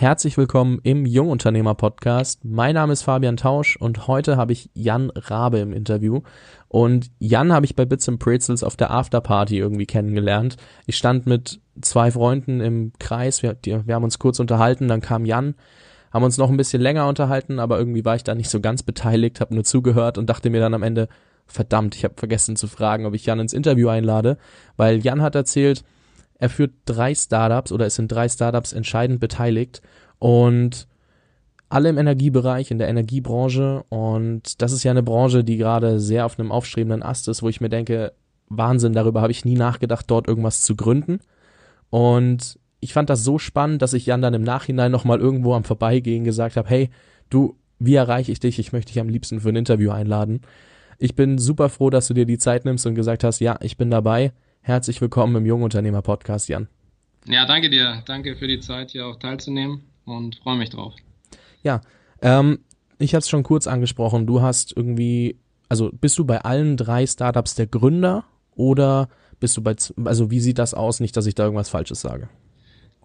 Herzlich willkommen im Jungunternehmer Podcast. Mein Name ist Fabian Tausch und heute habe ich Jan Rabe im Interview. Und Jan habe ich bei Bits and Pretzels auf der Afterparty irgendwie kennengelernt. Ich stand mit zwei Freunden im Kreis, wir, wir haben uns kurz unterhalten, dann kam Jan, haben uns noch ein bisschen länger unterhalten, aber irgendwie war ich da nicht so ganz beteiligt, habe nur zugehört und dachte mir dann am Ende, verdammt, ich habe vergessen zu fragen, ob ich Jan ins Interview einlade, weil Jan hat erzählt, er führt drei Startups oder ist in drei Startups entscheidend beteiligt und alle im Energiebereich, in der Energiebranche. Und das ist ja eine Branche, die gerade sehr auf einem aufstrebenden Ast ist, wo ich mir denke, Wahnsinn, darüber habe ich nie nachgedacht, dort irgendwas zu gründen. Und ich fand das so spannend, dass ich Jan dann im Nachhinein nochmal irgendwo am Vorbeigehen gesagt habe, hey, du, wie erreiche ich dich? Ich möchte dich am liebsten für ein Interview einladen. Ich bin super froh, dass du dir die Zeit nimmst und gesagt hast, ja, ich bin dabei. Herzlich willkommen im Jungunternehmer Podcast, Jan. Ja, danke dir. Danke für die Zeit, hier auch teilzunehmen und freue mich drauf. Ja, ähm, ich hatte es schon kurz angesprochen. Du hast irgendwie, also bist du bei allen drei Startups der Gründer oder bist du bei, also wie sieht das aus? Nicht, dass ich da irgendwas Falsches sage.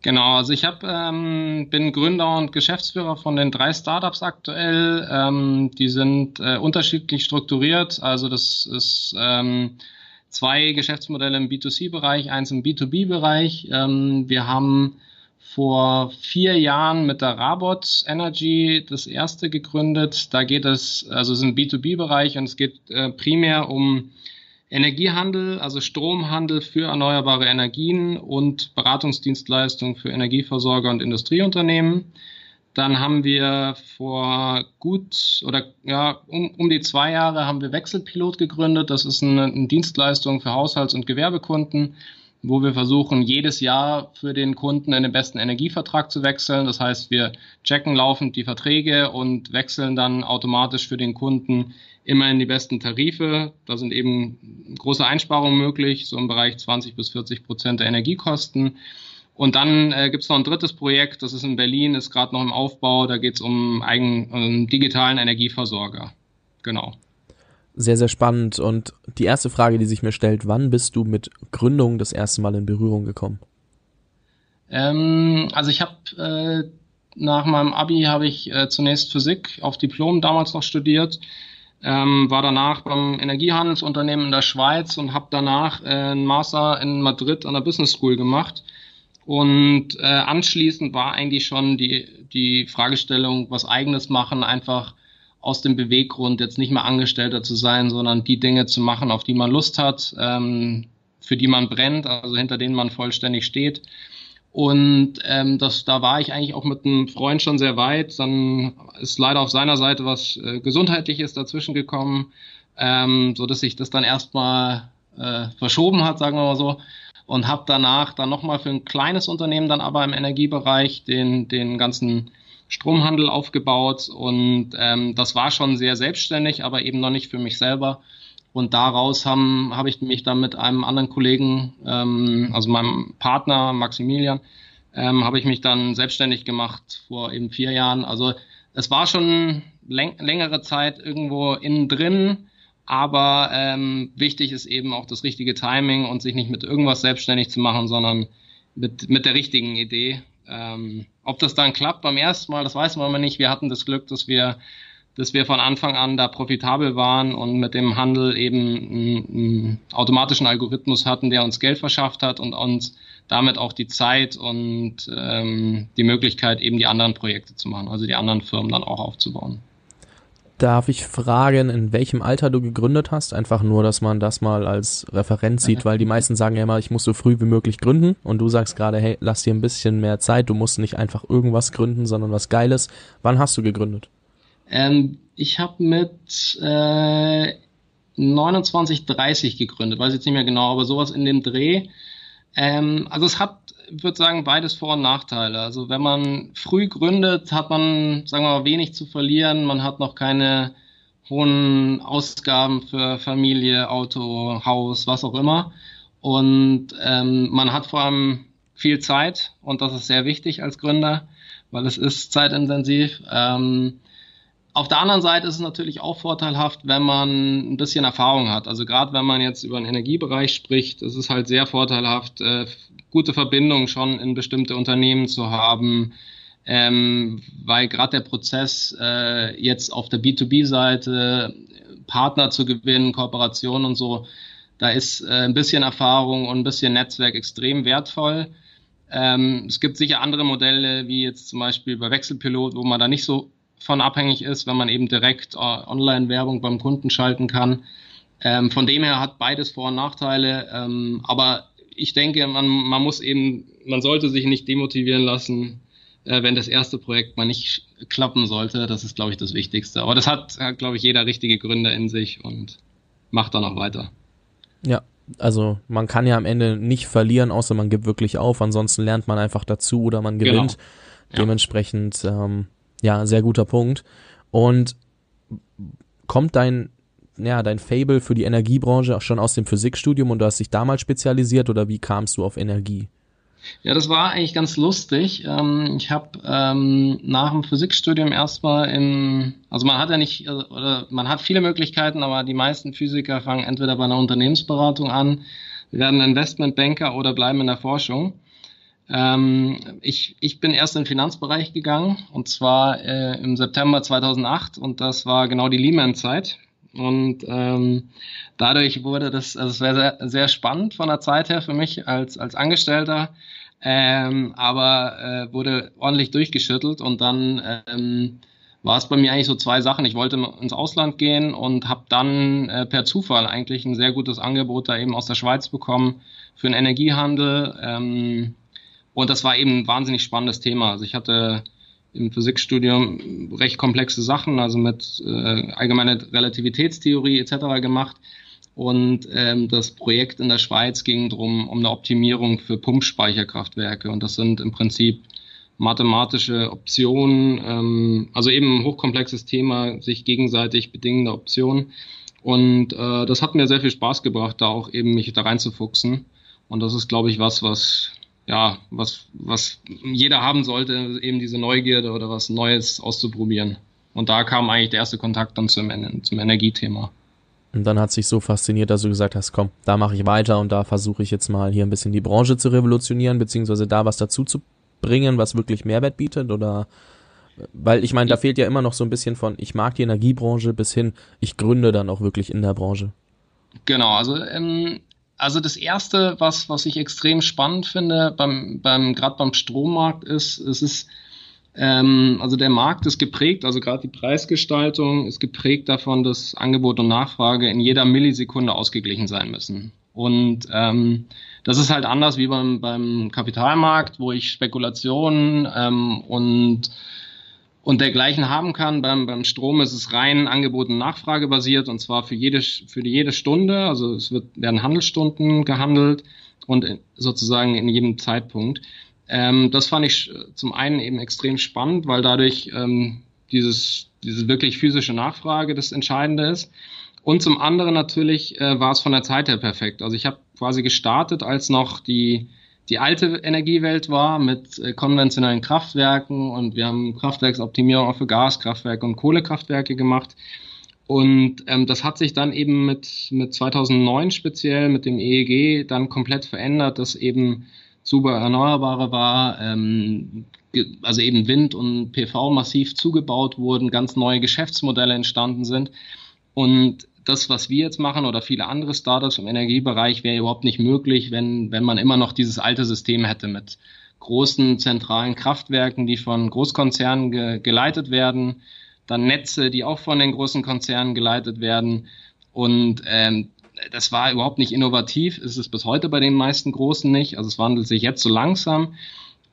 Genau, also ich hab, ähm, bin Gründer und Geschäftsführer von den drei Startups aktuell. Ähm, die sind äh, unterschiedlich strukturiert. Also das ist ähm, zwei Geschäftsmodelle im B2C-Bereich, eins im B2B-Bereich. Ähm, wir haben vor vier Jahren mit der Rabot Energy das erste gegründet. Da geht es, also es ist ein B2B-Bereich und es geht äh, primär um Energiehandel, also Stromhandel für erneuerbare Energien und Beratungsdienstleistungen für Energieversorger und Industrieunternehmen. Dann haben wir vor gut oder ja um, um die zwei Jahre haben wir Wechselpilot gegründet. Das ist eine, eine Dienstleistung für Haushalts- und Gewerbekunden, wo wir versuchen, jedes Jahr für den Kunden in den besten Energievertrag zu wechseln. Das heißt, wir checken laufend die Verträge und wechseln dann automatisch für den Kunden immer in die besten Tarife. Da sind eben große Einsparungen möglich, so im Bereich 20 bis 40 Prozent der Energiekosten. Und dann äh, gibt es noch ein drittes Projekt, das ist in Berlin, ist gerade noch im Aufbau. Da geht es um einen um digitalen Energieversorger. Genau. Sehr, sehr spannend. Und die erste Frage, die sich mir stellt, wann bist du mit Gründung das erste Mal in Berührung gekommen? Ähm, also ich habe äh, nach meinem Abi habe ich äh, zunächst Physik auf Diplom damals noch studiert, ähm, war danach beim Energiehandelsunternehmen in der Schweiz und habe danach äh, einen Master in Madrid an der Business School gemacht und äh, anschließend war eigentlich schon die, die Fragestellung, was eigenes machen, einfach aus dem Beweggrund, jetzt nicht mehr Angestellter zu sein, sondern die Dinge zu machen, auf die man Lust hat, ähm, für die man brennt, also hinter denen man vollständig steht. Und ähm, das, da war ich eigentlich auch mit einem Freund schon sehr weit. Dann ist leider auf seiner Seite was äh, Gesundheitliches dazwischen gekommen, ähm, so dass sich das dann erstmal äh, verschoben hat, sagen wir mal so und habe danach dann nochmal für ein kleines Unternehmen dann aber im Energiebereich den, den ganzen Stromhandel aufgebaut und ähm, das war schon sehr selbstständig, aber eben noch nicht für mich selber. Und daraus habe hab ich mich dann mit einem anderen Kollegen, ähm, also meinem Partner Maximilian, ähm, habe ich mich dann selbstständig gemacht vor eben vier Jahren. Also es war schon läng längere Zeit irgendwo innen drin, aber ähm, wichtig ist eben auch das richtige Timing und sich nicht mit irgendwas selbstständig zu machen, sondern mit, mit der richtigen Idee. Ähm, ob das dann klappt beim ersten Mal, das weiß man immer nicht. Wir hatten das Glück, dass wir, dass wir von Anfang an da profitabel waren und mit dem Handel eben einen, einen automatischen Algorithmus hatten, der uns Geld verschafft hat und uns damit auch die Zeit und ähm, die Möglichkeit, eben die anderen Projekte zu machen, also die anderen Firmen dann auch aufzubauen. Darf ich fragen, in welchem Alter du gegründet hast? Einfach nur, dass man das mal als Referenz sieht, weil die meisten sagen ja immer, ich muss so früh wie möglich gründen und du sagst gerade, hey, lass dir ein bisschen mehr Zeit, du musst nicht einfach irgendwas gründen, sondern was Geiles. Wann hast du gegründet? Ähm, ich habe mit äh, 29, 30 gegründet, weiß jetzt nicht mehr genau, aber sowas in dem Dreh. Ähm, also es hat ich würde sagen, beides Vor- und Nachteile. Also wenn man früh gründet, hat man, sagen wir mal, wenig zu verlieren. Man hat noch keine hohen Ausgaben für Familie, Auto, Haus, was auch immer. Und ähm, man hat vor allem viel Zeit und das ist sehr wichtig als Gründer, weil es ist zeitintensiv. Ähm, auf der anderen Seite ist es natürlich auch vorteilhaft, wenn man ein bisschen Erfahrung hat. Also gerade wenn man jetzt über den Energiebereich spricht, ist es halt sehr vorteilhaft, äh, gute Verbindungen schon in bestimmte Unternehmen zu haben, ähm, weil gerade der Prozess äh, jetzt auf der B2B-Seite Partner zu gewinnen, Kooperation und so, da ist äh, ein bisschen Erfahrung und ein bisschen Netzwerk extrem wertvoll. Ähm, es gibt sicher andere Modelle, wie jetzt zum Beispiel bei Wechselpilot, wo man da nicht so von abhängig ist, wenn man eben direkt äh, Online-Werbung beim Kunden schalten kann. Ähm, von dem her hat beides Vor- und Nachteile. Ähm, aber ich denke, man, man muss eben, man sollte sich nicht demotivieren lassen, äh, wenn das erste Projekt mal nicht klappen sollte. Das ist, glaube ich, das Wichtigste. Aber das hat, hat glaube ich, jeder richtige Gründer in sich und macht dann auch weiter. Ja, also man kann ja am Ende nicht verlieren, außer man gibt wirklich auf. Ansonsten lernt man einfach dazu oder man gewinnt. Genau. Ja. Dementsprechend, ähm, ja, sehr guter Punkt. Und kommt dein ja, dein Fable für die Energiebranche auch schon aus dem Physikstudium und du hast dich damals spezialisiert oder wie kamst du auf Energie? Ja, das war eigentlich ganz lustig. Ähm, ich habe ähm, nach dem Physikstudium erstmal im, also man hat ja nicht, also, oder man hat viele Möglichkeiten, aber die meisten Physiker fangen entweder bei einer Unternehmensberatung an, werden Investmentbanker oder bleiben in der Forschung. Ähm, ich, ich bin erst in den Finanzbereich gegangen und zwar äh, im September 2008 und das war genau die Lehman-Zeit. Und ähm, dadurch wurde das, also es wäre sehr, sehr spannend von der Zeit her für mich als, als Angestellter, ähm, aber äh, wurde ordentlich durchgeschüttelt und dann ähm, war es bei mir eigentlich so zwei Sachen. Ich wollte ins Ausland gehen und habe dann äh, per Zufall eigentlich ein sehr gutes Angebot da eben aus der Schweiz bekommen für den Energiehandel. Ähm, und das war eben ein wahnsinnig spannendes Thema. Also ich hatte im Physikstudium recht komplexe Sachen, also mit äh, allgemeiner Relativitätstheorie etc. gemacht. Und ähm, das Projekt in der Schweiz ging drum um eine Optimierung für Pumpspeicherkraftwerke. Und das sind im Prinzip mathematische Optionen, ähm, also eben ein hochkomplexes Thema, sich gegenseitig bedingende Optionen. Und äh, das hat mir sehr viel Spaß gebracht, da auch eben mich da reinzufuchsen. Und das ist, glaube ich, was, was ja, was, was jeder haben sollte, eben diese Neugierde oder was Neues auszuprobieren. Und da kam eigentlich der erste Kontakt dann zum, zum Energiethema. Und dann hat sich so fasziniert, dass du gesagt hast, komm, da mache ich weiter und da versuche ich jetzt mal hier ein bisschen die Branche zu revolutionieren, beziehungsweise da was dazu zu bringen, was wirklich Mehrwert bietet oder weil ich meine, da fehlt ja immer noch so ein bisschen von, ich mag die Energiebranche bis hin, ich gründe dann auch wirklich in der Branche. Genau, also ähm, also das erste, was, was ich extrem spannend finde, beim, beim, gerade beim Strommarkt ist, es ist, ähm, also der Markt ist geprägt, also gerade die Preisgestaltung ist geprägt davon, dass Angebot und Nachfrage in jeder Millisekunde ausgeglichen sein müssen. Und ähm, das ist halt anders wie beim, beim Kapitalmarkt, wo ich Spekulationen ähm, und und dergleichen haben kann. Beim, beim Strom ist es rein Angebot und Nachfrage basiert und zwar für jede, für jede Stunde. Also es wird, werden Handelsstunden gehandelt und sozusagen in jedem Zeitpunkt. Ähm, das fand ich zum einen eben extrem spannend, weil dadurch ähm, dieses, diese wirklich physische Nachfrage das Entscheidende ist. Und zum anderen natürlich äh, war es von der Zeit her perfekt. Also ich habe quasi gestartet, als noch die die alte Energiewelt war mit äh, konventionellen Kraftwerken und wir haben Kraftwerksoptimierung auch für Gaskraftwerke und Kohlekraftwerke gemacht. Und ähm, das hat sich dann eben mit, mit 2009 speziell, mit dem EEG, dann komplett verändert, dass eben super Erneuerbare war, ähm, also eben Wind und PV massiv zugebaut wurden, ganz neue Geschäftsmodelle entstanden sind. Und das, was wir jetzt machen oder viele andere Startups im Energiebereich, wäre überhaupt nicht möglich, wenn, wenn man immer noch dieses alte System hätte mit großen zentralen Kraftwerken, die von Großkonzernen ge geleitet werden, dann Netze, die auch von den großen Konzernen geleitet werden. Und ähm, das war überhaupt nicht innovativ, ist es bis heute bei den meisten Großen nicht. Also es wandelt sich jetzt so langsam.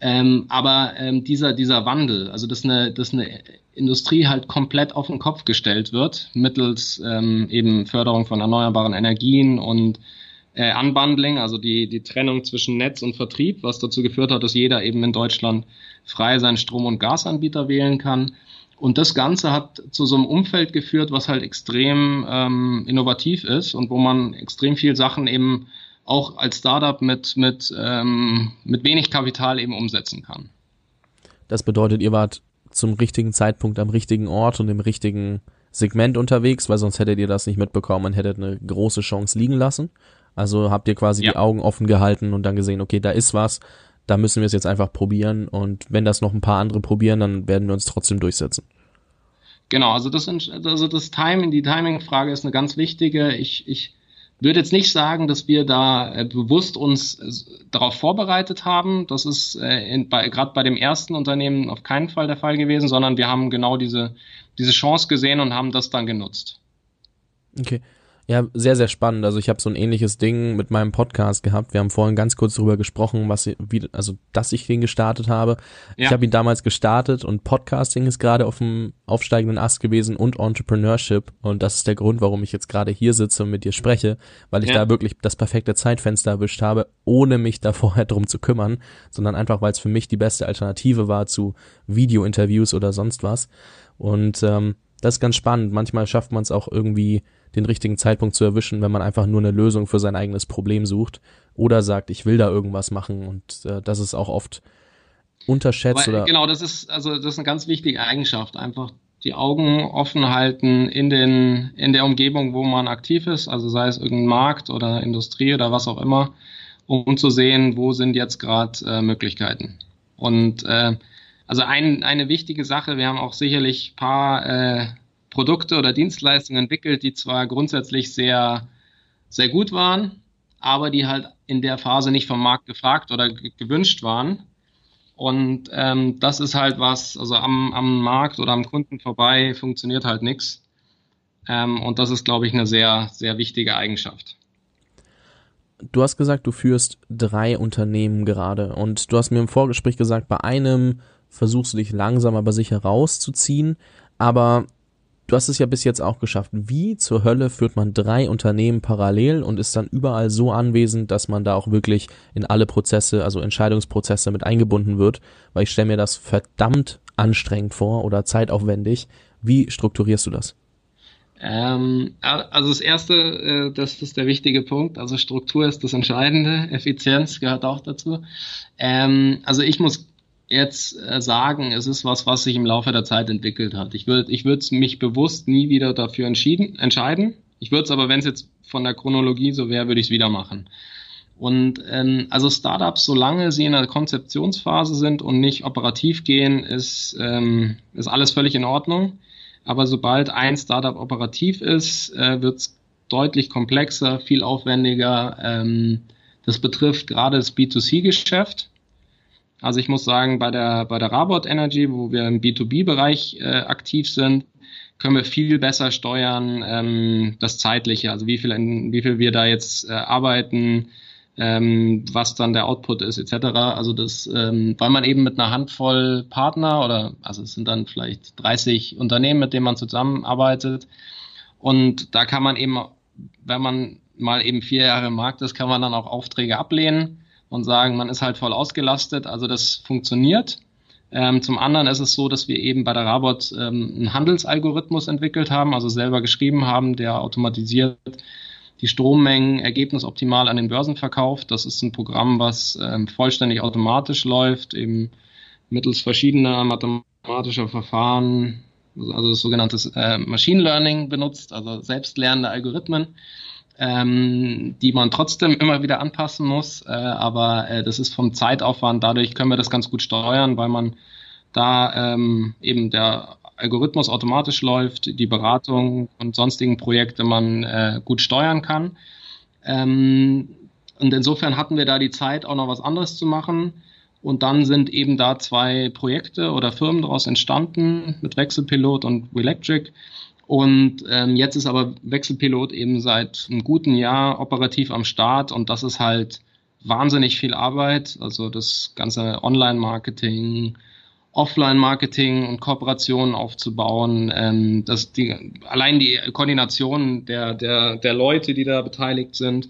Ähm, aber ähm, dieser, dieser Wandel, also dass eine, dass eine Industrie halt komplett auf den Kopf gestellt wird, mittels ähm, eben Förderung von erneuerbaren Energien und äh, Unbundling, also die, die Trennung zwischen Netz und Vertrieb, was dazu geführt hat, dass jeder eben in Deutschland frei seinen Strom- und Gasanbieter wählen kann. Und das Ganze hat zu so einem Umfeld geführt, was halt extrem ähm, innovativ ist und wo man extrem viel Sachen eben auch als Startup mit, mit, ähm, mit wenig Kapital eben umsetzen kann. Das bedeutet, ihr wart zum richtigen Zeitpunkt am richtigen Ort und im richtigen Segment unterwegs, weil sonst hättet ihr das nicht mitbekommen und hättet eine große Chance liegen lassen. Also habt ihr quasi ja. die Augen offen gehalten und dann gesehen, okay, da ist was, da müssen wir es jetzt einfach probieren und wenn das noch ein paar andere probieren, dann werden wir uns trotzdem durchsetzen. Genau, also das, also das Timing, die Timing-Frage ist eine ganz wichtige. Ich, ich würde jetzt nicht sagen, dass wir da äh, bewusst uns äh, darauf vorbereitet haben. Das ist äh, gerade bei dem ersten Unternehmen auf keinen Fall der Fall gewesen, sondern wir haben genau diese, diese Chance gesehen und haben das dann genutzt. Okay. Ja, sehr, sehr spannend. Also ich habe so ein ähnliches Ding mit meinem Podcast gehabt. Wir haben vorhin ganz kurz darüber gesprochen, was wie, also dass ich den gestartet habe. Ja. Ich habe ihn damals gestartet und Podcasting ist gerade auf dem aufsteigenden Ast gewesen und Entrepreneurship. Und das ist der Grund, warum ich jetzt gerade hier sitze und mit dir spreche, weil ich ja. da wirklich das perfekte Zeitfenster erwischt habe, ohne mich da vorher drum zu kümmern, sondern einfach, weil es für mich die beste Alternative war zu Video-Interviews oder sonst was. Und ähm, das ist ganz spannend. Manchmal schafft man es auch irgendwie den richtigen Zeitpunkt zu erwischen, wenn man einfach nur eine Lösung für sein eigenes Problem sucht oder sagt, ich will da irgendwas machen und äh, das ist auch oft unterschätzt Aber, oder genau, das ist also das ist eine ganz wichtige Eigenschaft, einfach die Augen offen halten in den in der Umgebung, wo man aktiv ist, also sei es irgendein Markt oder Industrie oder was auch immer, um zu sehen, wo sind jetzt gerade äh, Möglichkeiten. Und äh, also ein, eine wichtige Sache, wir haben auch sicherlich paar äh, Produkte oder Dienstleistungen entwickelt, die zwar grundsätzlich sehr, sehr gut waren, aber die halt in der Phase nicht vom Markt gefragt oder gewünscht waren. Und ähm, das ist halt was, also am, am Markt oder am Kunden vorbei funktioniert halt nichts. Ähm, und das ist, glaube ich, eine sehr, sehr wichtige Eigenschaft. Du hast gesagt, du führst drei Unternehmen gerade und du hast mir im Vorgespräch gesagt, bei einem versuchst du dich langsam aber sicher rauszuziehen, aber Du hast es ja bis jetzt auch geschafft. Wie zur Hölle führt man drei Unternehmen parallel und ist dann überall so anwesend, dass man da auch wirklich in alle Prozesse, also Entscheidungsprozesse mit eingebunden wird? Weil ich stelle mir das verdammt anstrengend vor oder zeitaufwendig. Wie strukturierst du das? Ähm, also das erste, äh, das ist der wichtige Punkt. Also Struktur ist das Entscheidende. Effizienz gehört auch dazu. Ähm, also ich muss jetzt äh, sagen, es ist was, was sich im Laufe der Zeit entwickelt hat. Ich würde ich würde mich bewusst nie wieder dafür entschieden, entscheiden. Ich würde es aber, wenn es jetzt von der Chronologie so wäre, würde ich es wieder machen. Und ähm, also Startups, solange sie in der Konzeptionsphase sind und nicht operativ gehen, ist, ähm, ist alles völlig in Ordnung. Aber sobald ein Startup operativ ist, äh, wird es deutlich komplexer, viel aufwendiger. Ähm, das betrifft gerade das B2C-Geschäft. Also ich muss sagen, bei der, bei der Rabot Energy, wo wir im B2B-Bereich äh, aktiv sind, können wir viel besser steuern, ähm, das Zeitliche, also wie viel, wie viel wir da jetzt äh, arbeiten, ähm, was dann der Output ist, etc. Also das, ähm, weil man eben mit einer Handvoll Partner oder, also es sind dann vielleicht 30 Unternehmen, mit denen man zusammenarbeitet. Und da kann man eben, wenn man mal eben vier Jahre im Markt ist, kann man dann auch Aufträge ablehnen und sagen, man ist halt voll ausgelastet. Also das funktioniert. Ähm, zum anderen ist es so, dass wir eben bei der Rabot ähm, einen Handelsalgorithmus entwickelt haben, also selber geschrieben haben, der automatisiert die Strommengen ergebnisoptimal an den Börsen verkauft. Das ist ein Programm, was ähm, vollständig automatisch läuft, eben mittels verschiedener mathematischer Verfahren, also das sogenannte äh, Machine Learning benutzt, also selbstlernende Algorithmen ähm, die man trotzdem immer wieder anpassen muss. Äh, aber äh, das ist vom Zeitaufwand, dadurch können wir das ganz gut steuern, weil man da ähm, eben der Algorithmus automatisch läuft, die Beratung und sonstigen Projekte man äh, gut steuern kann. Ähm, und insofern hatten wir da die Zeit, auch noch was anderes zu machen. Und dann sind eben da zwei Projekte oder Firmen daraus entstanden mit Wechselpilot und Electric. Und ähm, jetzt ist aber Wechselpilot eben seit einem guten Jahr operativ am Start und das ist halt wahnsinnig viel Arbeit. Also das ganze Online-Marketing, Offline-Marketing und Kooperationen aufzubauen. Ähm, das die, allein die Koordination der, der, der Leute, die da beteiligt sind,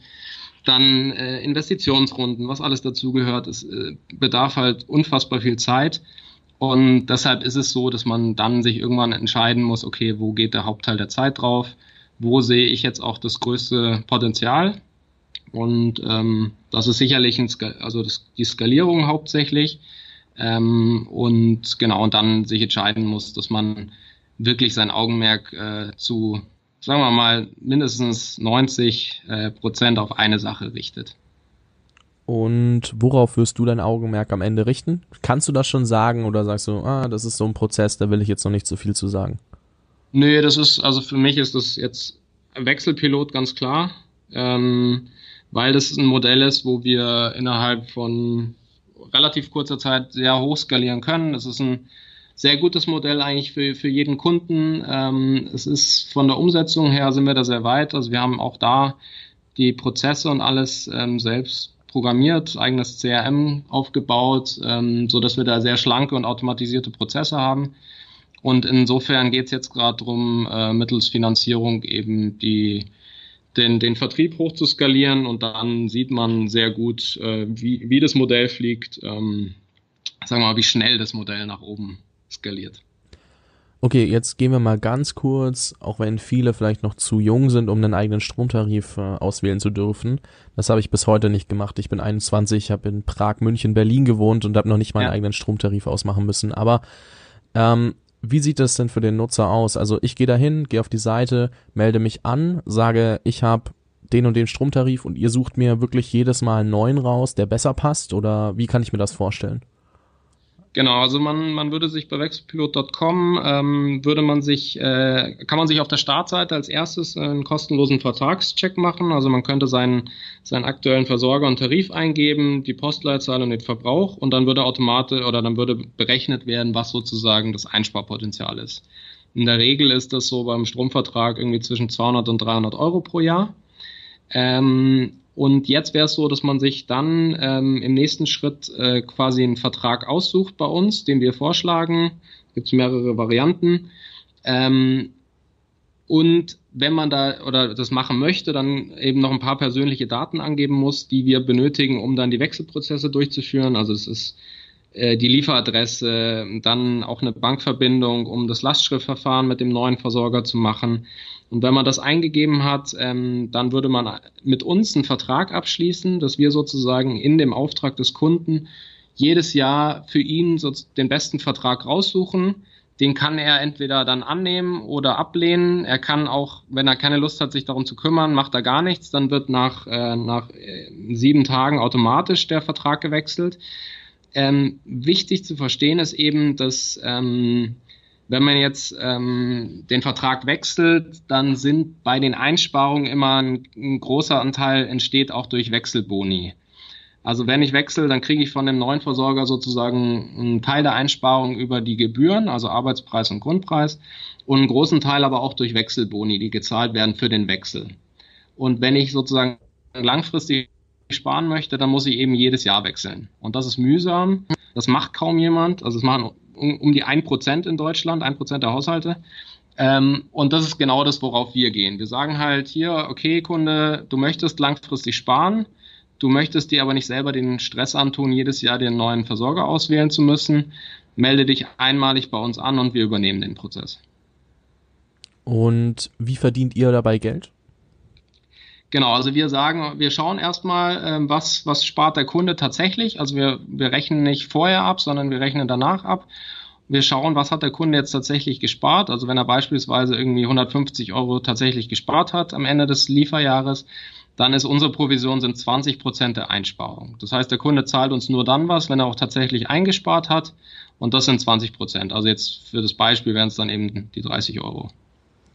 dann äh, Investitionsrunden, was alles dazugehört, es äh, bedarf halt unfassbar viel Zeit. Und deshalb ist es so, dass man dann sich irgendwann entscheiden muss, okay, wo geht der Hauptteil der Zeit drauf? Wo sehe ich jetzt auch das größte Potenzial? Und ähm, das ist sicherlich ein Skal also das, die Skalierung hauptsächlich. Ähm, und genau, und dann sich entscheiden muss, dass man wirklich sein Augenmerk äh, zu, sagen wir mal, mindestens 90 äh, Prozent auf eine Sache richtet. Und worauf wirst du dein Augenmerk am Ende richten? Kannst du das schon sagen oder sagst du, ah, das ist so ein Prozess, da will ich jetzt noch nicht so viel zu sagen? Nee, das ist, also für mich ist das jetzt Wechselpilot ganz klar, ähm, weil das ein Modell ist, wo wir innerhalb von relativ kurzer Zeit sehr hoch skalieren können. Das ist ein sehr gutes Modell eigentlich für, für jeden Kunden. Ähm, es ist von der Umsetzung her sind wir da sehr weit. Also wir haben auch da die Prozesse und alles ähm, selbst programmiert, eigenes CRM aufgebaut, ähm, so dass wir da sehr schlanke und automatisierte Prozesse haben. Und insofern geht es jetzt gerade darum, äh, mittels Finanzierung eben die den, den Vertrieb hochzuskalieren und dann sieht man sehr gut, äh, wie, wie das Modell fliegt, ähm, sagen wir mal, wie schnell das Modell nach oben skaliert. Okay, jetzt gehen wir mal ganz kurz, auch wenn viele vielleicht noch zu jung sind, um einen eigenen Stromtarif äh, auswählen zu dürfen. Das habe ich bis heute nicht gemacht. Ich bin 21, habe in Prag, München, Berlin gewohnt und habe noch nicht meinen ja. eigenen Stromtarif ausmachen müssen. Aber ähm, wie sieht das denn für den Nutzer aus? Also ich gehe dahin, gehe auf die Seite, melde mich an, sage, ich habe den und den Stromtarif und ihr sucht mir wirklich jedes Mal einen neuen raus, der besser passt? Oder wie kann ich mir das vorstellen? Genau, also man, man würde sich bei wechselpilot.com ähm, würde man sich, äh, kann man sich auf der Startseite als erstes einen kostenlosen Vertragscheck machen. Also man könnte seinen, seinen aktuellen Versorger und Tarif eingeben, die Postleitzahl und den Verbrauch und dann würde automatisch oder dann würde berechnet werden, was sozusagen das Einsparpotenzial ist. In der Regel ist das so beim Stromvertrag irgendwie zwischen 200 und 300 Euro pro Jahr. Ähm, und jetzt wäre es so, dass man sich dann ähm, im nächsten Schritt äh, quasi einen Vertrag aussucht bei uns, den wir vorschlagen. Gibt mehrere Varianten. Ähm, und wenn man da oder das machen möchte, dann eben noch ein paar persönliche Daten angeben muss, die wir benötigen, um dann die Wechselprozesse durchzuführen. Also es ist äh, die Lieferadresse, dann auch eine Bankverbindung, um das Lastschriftverfahren mit dem neuen Versorger zu machen. Und wenn man das eingegeben hat, ähm, dann würde man mit uns einen Vertrag abschließen, dass wir sozusagen in dem Auftrag des Kunden jedes Jahr für ihn so den besten Vertrag raussuchen. Den kann er entweder dann annehmen oder ablehnen. Er kann auch, wenn er keine Lust hat, sich darum zu kümmern, macht er gar nichts. Dann wird nach, äh, nach äh, sieben Tagen automatisch der Vertrag gewechselt. Ähm, wichtig zu verstehen ist eben, dass ähm, wenn man jetzt ähm, den Vertrag wechselt, dann sind bei den Einsparungen immer ein, ein, großer Anteil entsteht auch durch Wechselboni. Also wenn ich wechsle, dann kriege ich von dem neuen Versorger sozusagen einen Teil der Einsparung über die Gebühren, also Arbeitspreis und Grundpreis, und einen großen Teil aber auch durch Wechselboni, die gezahlt werden für den Wechsel. Und wenn ich sozusagen langfristig sparen möchte, dann muss ich eben jedes Jahr wechseln. Und das ist mühsam. Das macht kaum jemand. Also es machen um, um die ein Prozent in Deutschland, ein Prozent der Haushalte. Ähm, und das ist genau das, worauf wir gehen. Wir sagen halt hier, okay, Kunde, du möchtest langfristig sparen, du möchtest dir aber nicht selber den Stress antun, jedes Jahr den neuen Versorger auswählen zu müssen. Melde dich einmalig bei uns an und wir übernehmen den Prozess. Und wie verdient ihr dabei Geld? Genau, also wir sagen, wir schauen erstmal, ähm, was, was spart der Kunde tatsächlich. Also wir, wir rechnen nicht vorher ab, sondern wir rechnen danach ab. Wir schauen, was hat der Kunde jetzt tatsächlich gespart. Also wenn er beispielsweise irgendwie 150 Euro tatsächlich gespart hat am Ende des Lieferjahres, dann ist unsere Provision sind 20 Prozent der Einsparung. Das heißt, der Kunde zahlt uns nur dann was, wenn er auch tatsächlich eingespart hat. Und das sind 20 Prozent. Also jetzt für das Beispiel wären es dann eben die 30 Euro.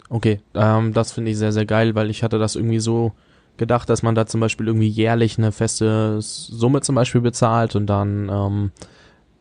Okay, ähm, das finde ich sehr, sehr geil, weil ich hatte das irgendwie so gedacht, dass man da zum Beispiel irgendwie jährlich eine feste Summe zum Beispiel bezahlt und dann ähm,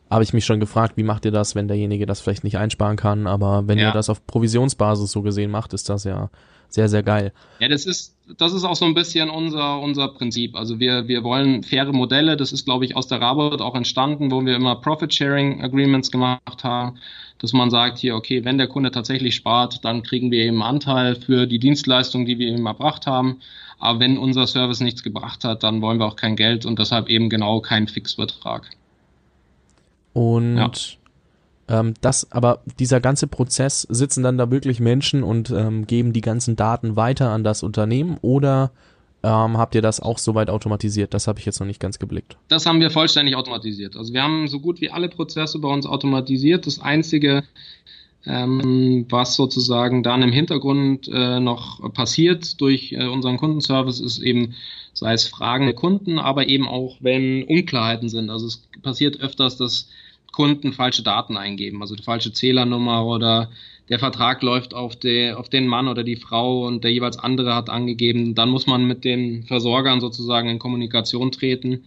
habe ich mich schon gefragt, wie macht ihr das, wenn derjenige das vielleicht nicht einsparen kann, aber wenn ja. ihr das auf Provisionsbasis so gesehen macht, ist das ja sehr, sehr geil. Ja, das ist, das ist auch so ein bisschen unser, unser Prinzip. Also wir, wir wollen faire Modelle. Das ist, glaube ich, aus der Rabot auch entstanden, wo wir immer Profit-Sharing-Agreements gemacht haben, dass man sagt hier, okay, wenn der Kunde tatsächlich spart, dann kriegen wir eben Anteil für die Dienstleistung, die wir ihm erbracht haben. Aber wenn unser Service nichts gebracht hat, dann wollen wir auch kein Geld und deshalb eben genau kein Fixbetrag. Und ja. Ähm, das, aber dieser ganze Prozess, sitzen dann da wirklich Menschen und ähm, geben die ganzen Daten weiter an das Unternehmen oder ähm, habt ihr das auch soweit automatisiert? Das habe ich jetzt noch nicht ganz geblickt. Das haben wir vollständig automatisiert. Also wir haben so gut wie alle Prozesse bei uns automatisiert. Das einzige Ähm, was sozusagen dann im Hintergrund äh, noch passiert durch äh, unseren Kundenservice ist eben, sei es Fragen der Kunden, aber eben auch, wenn Unklarheiten sind. Also es passiert öfters, dass Kunden falsche Daten eingeben, also die falsche Zählernummer oder der Vertrag läuft auf, die, auf den Mann oder die Frau und der jeweils andere hat angegeben. Dann muss man mit den Versorgern sozusagen in Kommunikation treten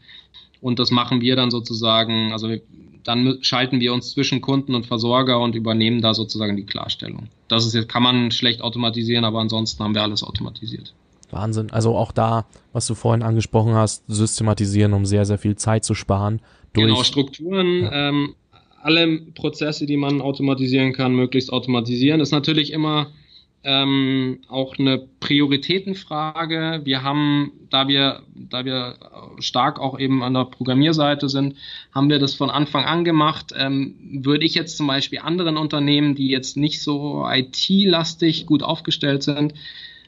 und das machen wir dann sozusagen, also dann schalten wir uns zwischen Kunden und Versorger und übernehmen da sozusagen die Klarstellung. Das ist jetzt, kann man schlecht automatisieren, aber ansonsten haben wir alles automatisiert. Wahnsinn. Also auch da, was du vorhin angesprochen hast, systematisieren, um sehr, sehr viel Zeit zu sparen. Genau, Strukturen, ja. ähm, alle Prozesse, die man automatisieren kann, möglichst automatisieren. Ist natürlich immer ähm, auch eine Prioritätenfrage. Wir haben, da wir, da wir stark auch eben an der Programmierseite sind, haben wir das von Anfang an gemacht. Ähm, würde ich jetzt zum Beispiel anderen Unternehmen, die jetzt nicht so IT-lastig gut aufgestellt sind,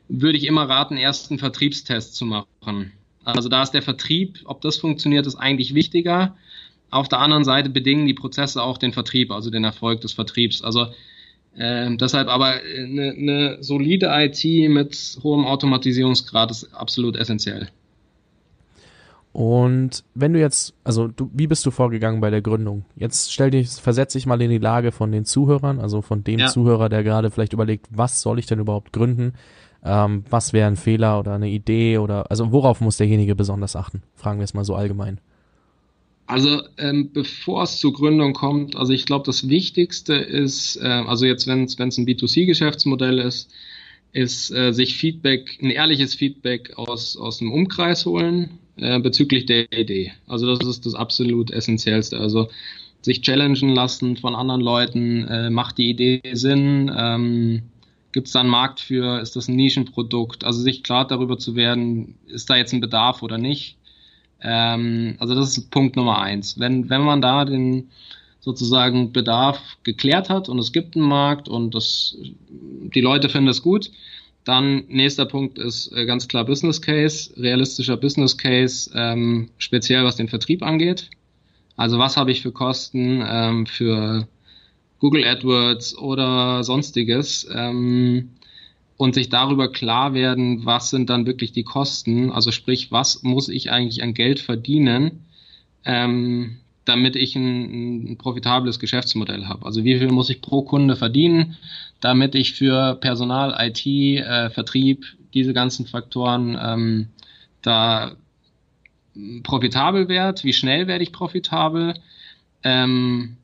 würde ich immer raten, erst einen Vertriebstest zu machen. Also da ist der Vertrieb, ob das funktioniert, ist eigentlich wichtiger. Auf der anderen Seite bedingen die Prozesse auch den Vertrieb, also den Erfolg des Vertriebs. Also äh, deshalb aber eine, eine solide IT mit hohem Automatisierungsgrad ist absolut essentiell. Und wenn du jetzt, also du, wie bist du vorgegangen bei der Gründung? Jetzt stell dich, versetz dich mal in die Lage von den Zuhörern, also von dem ja. Zuhörer, der gerade vielleicht überlegt, was soll ich denn überhaupt gründen? Ähm, was wäre ein Fehler oder eine Idee oder, also worauf muss derjenige besonders achten? Fragen wir es mal so allgemein. Also ähm, bevor es zur Gründung kommt, also ich glaube, das Wichtigste ist, äh, also jetzt wenn es ein B2C-Geschäftsmodell ist, ist äh, sich Feedback, ein ehrliches Feedback aus, aus dem Umkreis holen äh, bezüglich der Idee. Also das ist das absolut Essentiellste. Also sich challengen lassen von anderen Leuten, äh, macht die Idee Sinn, ähm, gibt es da einen Markt für, ist das ein Nischenprodukt? Also sich klar darüber zu werden, ist da jetzt ein Bedarf oder nicht ähm, also das ist Punkt Nummer eins. Wenn, wenn man da den sozusagen Bedarf geklärt hat und es gibt einen Markt und das, die Leute finden es gut, dann nächster Punkt ist äh, ganz klar Business Case, realistischer Business Case, ähm, speziell was den Vertrieb angeht. Also was habe ich für Kosten ähm, für Google AdWords oder sonstiges. Ähm, und sich darüber klar werden, was sind dann wirklich die Kosten, also sprich, was muss ich eigentlich an Geld verdienen, ähm, damit ich ein, ein profitables Geschäftsmodell habe. Also wie viel muss ich pro Kunde verdienen, damit ich für Personal, IT, äh, Vertrieb, diese ganzen Faktoren ähm, da profitabel werde, wie schnell werde ich profitabel? Ähm,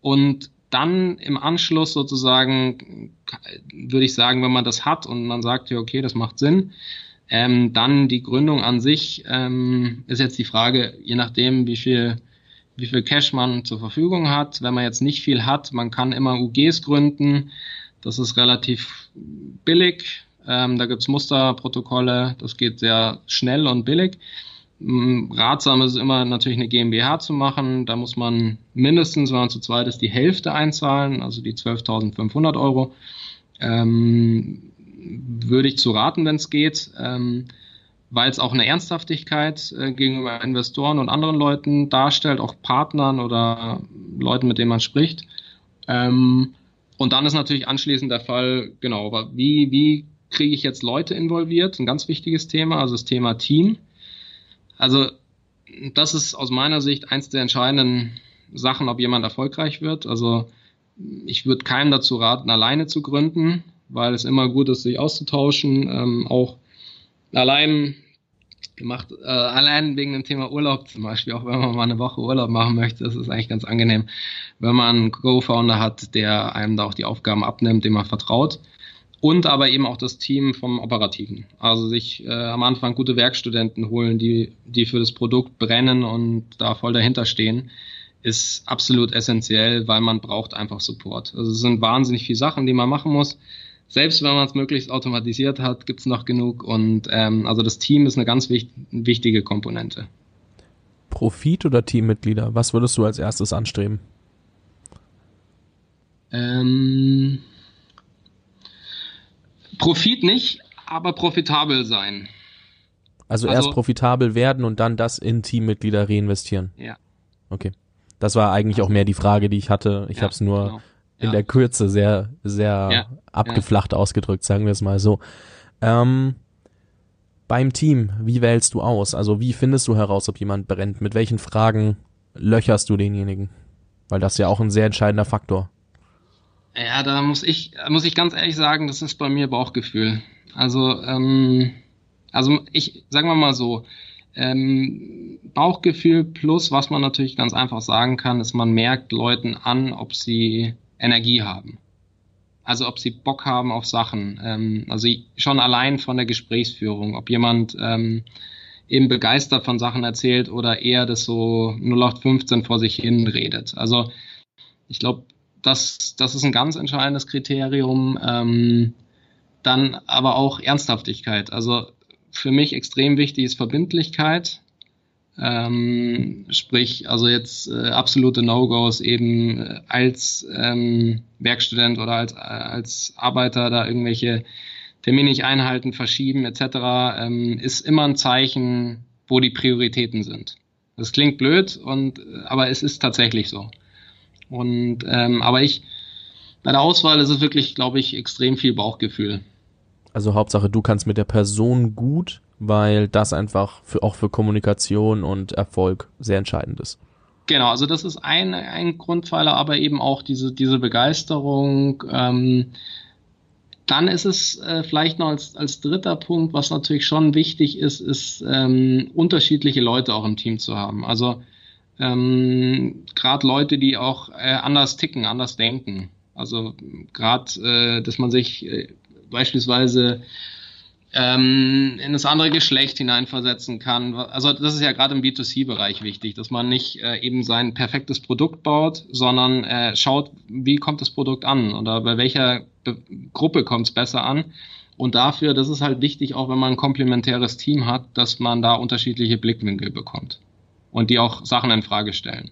und dann im Anschluss sozusagen, würde ich sagen, wenn man das hat und man sagt, ja, okay, das macht Sinn, ähm, dann die Gründung an sich ähm, ist jetzt die Frage, je nachdem, wie viel, wie viel Cash man zur Verfügung hat. Wenn man jetzt nicht viel hat, man kann immer UGs gründen. Das ist relativ billig. Ähm, da gibt's Musterprotokolle, das geht sehr schnell und billig. Ratsam ist immer natürlich eine GmbH zu machen. Da muss man mindestens, wenn man zu zweit ist, die Hälfte einzahlen, also die 12.500 Euro. Ähm, würde ich zu raten, wenn es geht, ähm, weil es auch eine Ernsthaftigkeit äh, gegenüber Investoren und anderen Leuten darstellt, auch Partnern oder Leuten, mit denen man spricht. Ähm, und dann ist natürlich anschließend der Fall, genau, wie, wie kriege ich jetzt Leute involviert? Ein ganz wichtiges Thema, also das Thema Team. Also das ist aus meiner Sicht eins der entscheidenden Sachen, ob jemand erfolgreich wird. Also ich würde keinem dazu raten, alleine zu gründen, weil es immer gut ist, sich auszutauschen. Ähm, auch allein gemacht, äh, allein wegen dem Thema Urlaub zum Beispiel, auch wenn man mal eine Woche Urlaub machen möchte, ist es eigentlich ganz angenehm, wenn man einen Co-Founder hat, der einem da auch die Aufgaben abnimmt, dem man vertraut und aber eben auch das Team vom Operativen. Also sich äh, am Anfang gute Werkstudenten holen, die, die für das Produkt brennen und da voll dahinter stehen, ist absolut essentiell, weil man braucht einfach Support. Also es sind wahnsinnig viele Sachen, die man machen muss. Selbst wenn man es möglichst automatisiert hat, gibt's noch genug und ähm, also das Team ist eine ganz wichtig, wichtige Komponente. Profit oder Teammitglieder? Was würdest du als erstes anstreben? Ähm, Profit nicht, aber profitabel sein. Also, also erst profitabel werden und dann das in Teammitglieder reinvestieren. Ja. Okay. Das war eigentlich auch mehr die Frage, die ich hatte. Ich ja, habe es nur genau. in ja. der Kürze sehr, sehr ja. abgeflacht ausgedrückt, sagen wir es mal so. Ähm, beim Team, wie wählst du aus? Also wie findest du heraus, ob jemand brennt? Mit welchen Fragen löcherst du denjenigen? Weil das ist ja auch ein sehr entscheidender Faktor. Ja, da muss ich, muss ich ganz ehrlich sagen, das ist bei mir Bauchgefühl. Also, ähm, also ich, sagen wir mal so, ähm, Bauchgefühl plus, was man natürlich ganz einfach sagen kann, ist, man merkt Leuten an, ob sie Energie haben. Also ob sie Bock haben auf Sachen. Ähm, also schon allein von der Gesprächsführung, ob jemand ähm, eben begeistert von Sachen erzählt oder eher das so 0815 vor sich hin redet. Also ich glaube, das, das ist ein ganz entscheidendes Kriterium. Ähm, dann aber auch Ernsthaftigkeit. Also für mich extrem wichtig ist Verbindlichkeit. Ähm, sprich, also jetzt äh, absolute No-Gos eben äh, als ähm, Werkstudent oder als, äh, als Arbeiter da irgendwelche Termine nicht einhalten, verschieben etc. Ähm, ist immer ein Zeichen, wo die Prioritäten sind. Das klingt blöd, und, äh, aber es ist tatsächlich so. Und ähm, aber ich bei der Auswahl ist es wirklich, glaube ich, extrem viel Bauchgefühl. Also Hauptsache, du kannst mit der Person gut, weil das einfach für, auch für Kommunikation und Erfolg sehr entscheidend ist. Genau, also das ist ein, ein Grundpfeiler, aber eben auch diese, diese Begeisterung. Ähm, dann ist es äh, vielleicht noch als, als dritter Punkt, was natürlich schon wichtig ist, ist ähm, unterschiedliche Leute auch im Team zu haben. Also ähm, gerade Leute, die auch äh, anders ticken, anders denken. Also gerade, äh, dass man sich äh, beispielsweise ähm, in das andere Geschlecht hineinversetzen kann. Also das ist ja gerade im B2C-Bereich wichtig, dass man nicht äh, eben sein perfektes Produkt baut, sondern äh, schaut, wie kommt das Produkt an oder bei welcher Be Gruppe kommt es besser an. Und dafür, das ist halt wichtig, auch wenn man ein komplementäres Team hat, dass man da unterschiedliche Blickwinkel bekommt und die auch Sachen in Frage stellen.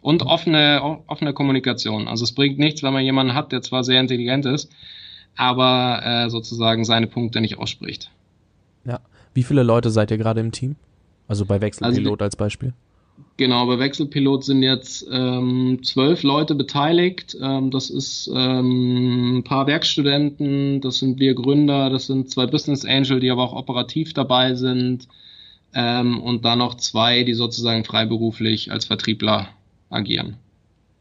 Und offene, offene Kommunikation. Also es bringt nichts, wenn man jemanden hat, der zwar sehr intelligent ist, aber äh, sozusagen seine Punkte nicht ausspricht. Ja. Wie viele Leute seid ihr gerade im Team? Also bei Wechselpilot also, als Beispiel? Genau, bei Wechselpilot sind jetzt ähm, zwölf Leute beteiligt. Ähm, das ist ähm, ein paar Werkstudenten, das sind wir Gründer, das sind zwei Business Angel, die aber auch operativ dabei sind. Ähm, und dann noch zwei, die sozusagen freiberuflich als Vertriebler agieren.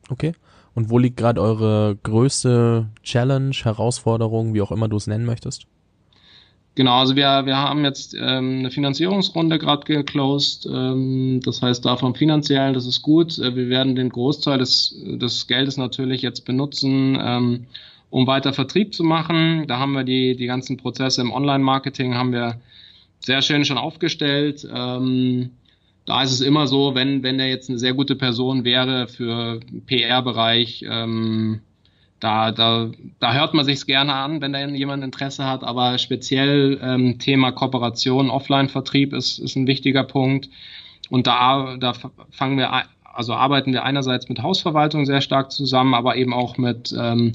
Okay. Und wo liegt gerade eure größte Challenge, Herausforderung, wie auch immer du es nennen möchtest? Genau, also wir, wir haben jetzt ähm, eine Finanzierungsrunde gerade geclosed. Ähm, das heißt, davon finanziell, das ist gut. Äh, wir werden den Großteil des, des Geldes natürlich jetzt benutzen, ähm, um weiter Vertrieb zu machen. Da haben wir die, die ganzen Prozesse im Online-Marketing haben wir sehr schön schon aufgestellt. Ähm, da ist es immer so, wenn, wenn er jetzt eine sehr gute Person wäre für PR-Bereich, ähm, da, da, da hört man sich's gerne an, wenn da jemand Interesse hat, aber speziell ähm, Thema Kooperation, Offline-Vertrieb ist, ist ein wichtiger Punkt. Und da, da fangen wir, also arbeiten wir einerseits mit Hausverwaltung sehr stark zusammen, aber eben auch mit ähm,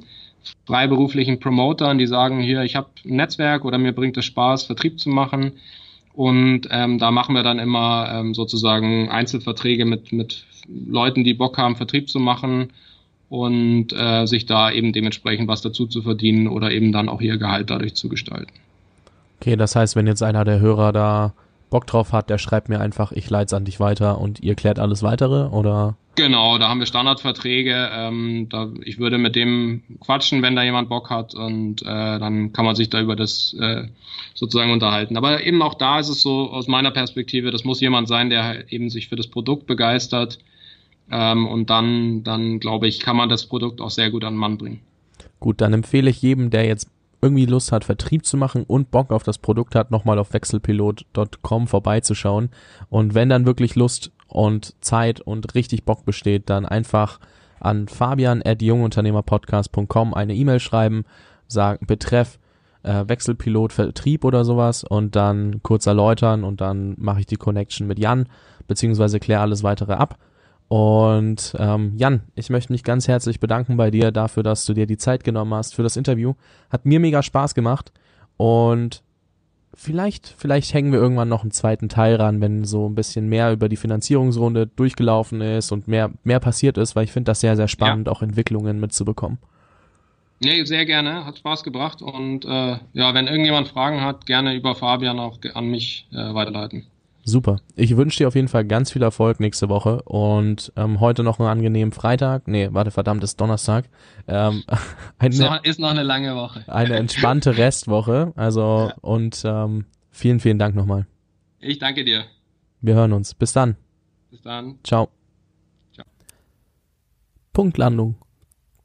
freiberuflichen Promotern, die sagen, hier, ich habe ein Netzwerk oder mir bringt es Spaß, Vertrieb zu machen. Und ähm, da machen wir dann immer ähm, sozusagen Einzelverträge mit, mit Leuten, die Bock haben, Vertrieb zu machen und äh, sich da eben dementsprechend was dazu zu verdienen oder eben dann auch ihr Gehalt dadurch zu gestalten. Okay, das heißt, wenn jetzt einer der Hörer da Bock drauf hat, der schreibt mir einfach, ich leite es an dich weiter und ihr klärt alles weitere oder? Genau, da haben wir Standardverträge. Ähm, da, ich würde mit dem quatschen, wenn da jemand Bock hat und äh, dann kann man sich da über das äh, sozusagen unterhalten. Aber eben auch da ist es so aus meiner Perspektive, das muss jemand sein, der eben sich für das Produkt begeistert ähm, und dann, dann glaube ich, kann man das Produkt auch sehr gut an den Mann bringen. Gut, dann empfehle ich jedem, der jetzt irgendwie Lust hat, Vertrieb zu machen und Bock auf das Produkt hat, nochmal auf wechselpilot.com vorbeizuschauen. Und wenn dann wirklich Lust und Zeit und richtig Bock besteht, dann einfach an fabian at jungunternehmerpodcast.com eine E-Mail schreiben, sagen, betreff äh, Wechselpilot Vertrieb oder sowas und dann kurz erläutern und dann mache ich die Connection mit Jan, beziehungsweise kläre alles weitere ab. Und ähm, Jan, ich möchte mich ganz herzlich bedanken bei dir dafür, dass du dir die Zeit genommen hast für das Interview. Hat mir mega Spaß gemacht und vielleicht, vielleicht hängen wir irgendwann noch einen zweiten Teil ran, wenn so ein bisschen mehr über die Finanzierungsrunde durchgelaufen ist und mehr, mehr passiert ist, weil ich finde das sehr, sehr spannend, ja. auch Entwicklungen mitzubekommen. Nee, sehr gerne, hat Spaß gebracht und äh, ja, wenn irgendjemand Fragen hat, gerne über Fabian auch an mich äh, weiterleiten. Super. Ich wünsche dir auf jeden Fall ganz viel Erfolg nächste Woche und ähm, heute noch einen angenehmen Freitag. Nee, warte, verdammt, ist Donnerstag. Ähm, eine, ist, noch, ist noch eine lange Woche. Eine entspannte Restwoche. Also ja. und ähm, vielen, vielen Dank nochmal. Ich danke dir. Wir hören uns. Bis dann. Bis dann. Ciao. Ciao. Punktlandung.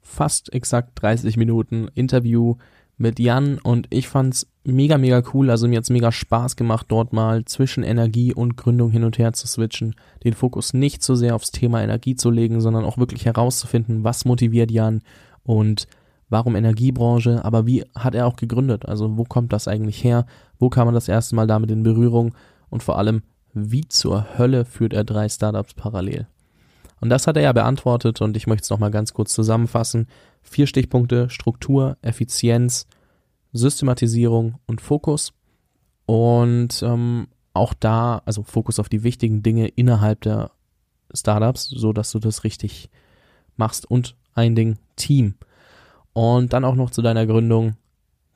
Fast exakt 30 Minuten Interview mit Jan und ich fand's mega, mega cool. Also mir hat's mega Spaß gemacht, dort mal zwischen Energie und Gründung hin und her zu switchen. Den Fokus nicht so sehr aufs Thema Energie zu legen, sondern auch wirklich herauszufinden, was motiviert Jan und warum Energiebranche, aber wie hat er auch gegründet? Also wo kommt das eigentlich her? Wo kam man das erste Mal damit in Berührung? Und vor allem, wie zur Hölle führt er drei Startups parallel? Und das hat er ja beantwortet und ich möchte es nochmal ganz kurz zusammenfassen. Vier Stichpunkte, Struktur, Effizienz, Systematisierung und Fokus. Und ähm, auch da, also Fokus auf die wichtigen Dinge innerhalb der Startups, so dass du das richtig machst. Und ein Ding, Team. Und dann auch noch zu deiner Gründung,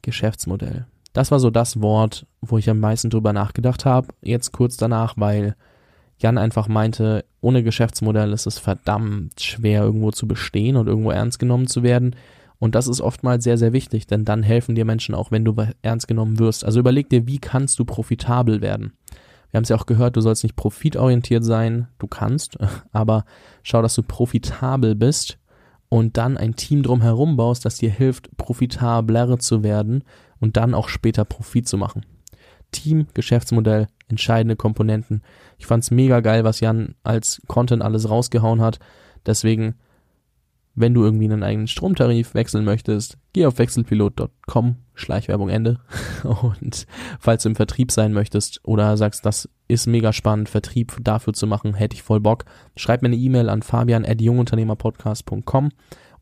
Geschäftsmodell. Das war so das Wort, wo ich am meisten drüber nachgedacht habe. Jetzt kurz danach, weil Jan einfach meinte, ohne Geschäftsmodell ist es verdammt schwer, irgendwo zu bestehen und irgendwo ernst genommen zu werden. Und das ist oftmals sehr, sehr wichtig, denn dann helfen dir Menschen auch, wenn du ernst genommen wirst. Also überleg dir, wie kannst du profitabel werden? Wir haben es ja auch gehört, du sollst nicht profitorientiert sein, du kannst, aber schau, dass du profitabel bist und dann ein Team drumherum baust, das dir hilft, profitabler zu werden und dann auch später Profit zu machen. Team, Geschäftsmodell, entscheidende Komponenten. Ich fand's mega geil, was Jan als Content alles rausgehauen hat. Deswegen wenn du irgendwie einen eigenen Stromtarif wechseln möchtest, geh auf wechselpilot.com, Schleichwerbung Ende. Und falls du im Vertrieb sein möchtest oder sagst, das ist mega spannend, Vertrieb dafür zu machen, hätte ich voll Bock, schreib mir eine E-Mail an fabian.jungunternehmerpodcast.com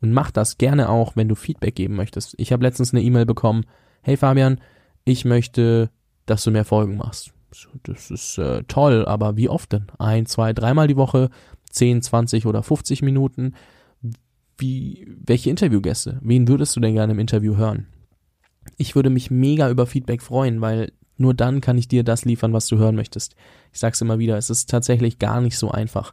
und mach das gerne auch, wenn du Feedback geben möchtest. Ich habe letztens eine E-Mail bekommen, hey Fabian, ich möchte, dass du mehr Folgen machst. Das ist äh, toll, aber wie oft denn? Ein, zwei, dreimal die Woche, 10, 20 oder 50 Minuten? wie, welche Interviewgäste? Wen würdest du denn gerne im Interview hören? Ich würde mich mega über Feedback freuen, weil nur dann kann ich dir das liefern, was du hören möchtest. Ich sag's immer wieder, es ist tatsächlich gar nicht so einfach.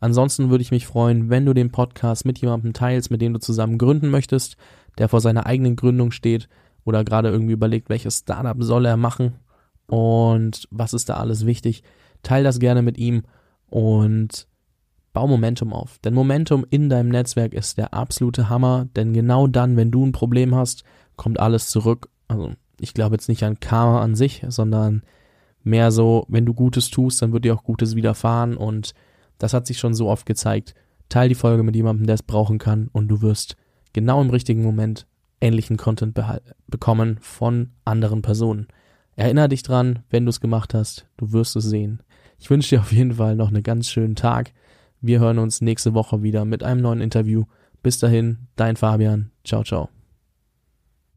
Ansonsten würde ich mich freuen, wenn du den Podcast mit jemandem teilst, mit dem du zusammen gründen möchtest, der vor seiner eigenen Gründung steht oder gerade irgendwie überlegt, welches Startup soll er machen und was ist da alles wichtig. Teil das gerne mit ihm und Bau Momentum auf. Denn Momentum in deinem Netzwerk ist der absolute Hammer, denn genau dann, wenn du ein Problem hast, kommt alles zurück. Also ich glaube jetzt nicht an Karma an sich, sondern mehr so, wenn du Gutes tust, dann wird dir auch Gutes widerfahren und das hat sich schon so oft gezeigt. Teil die Folge mit jemandem, der es brauchen kann und du wirst genau im richtigen Moment ähnlichen Content bekommen von anderen Personen. Erinner dich dran, wenn du es gemacht hast, du wirst es sehen. Ich wünsche dir auf jeden Fall noch einen ganz schönen Tag. Wir hören uns nächste Woche wieder mit einem neuen Interview. Bis dahin, dein Fabian. Ciao, ciao.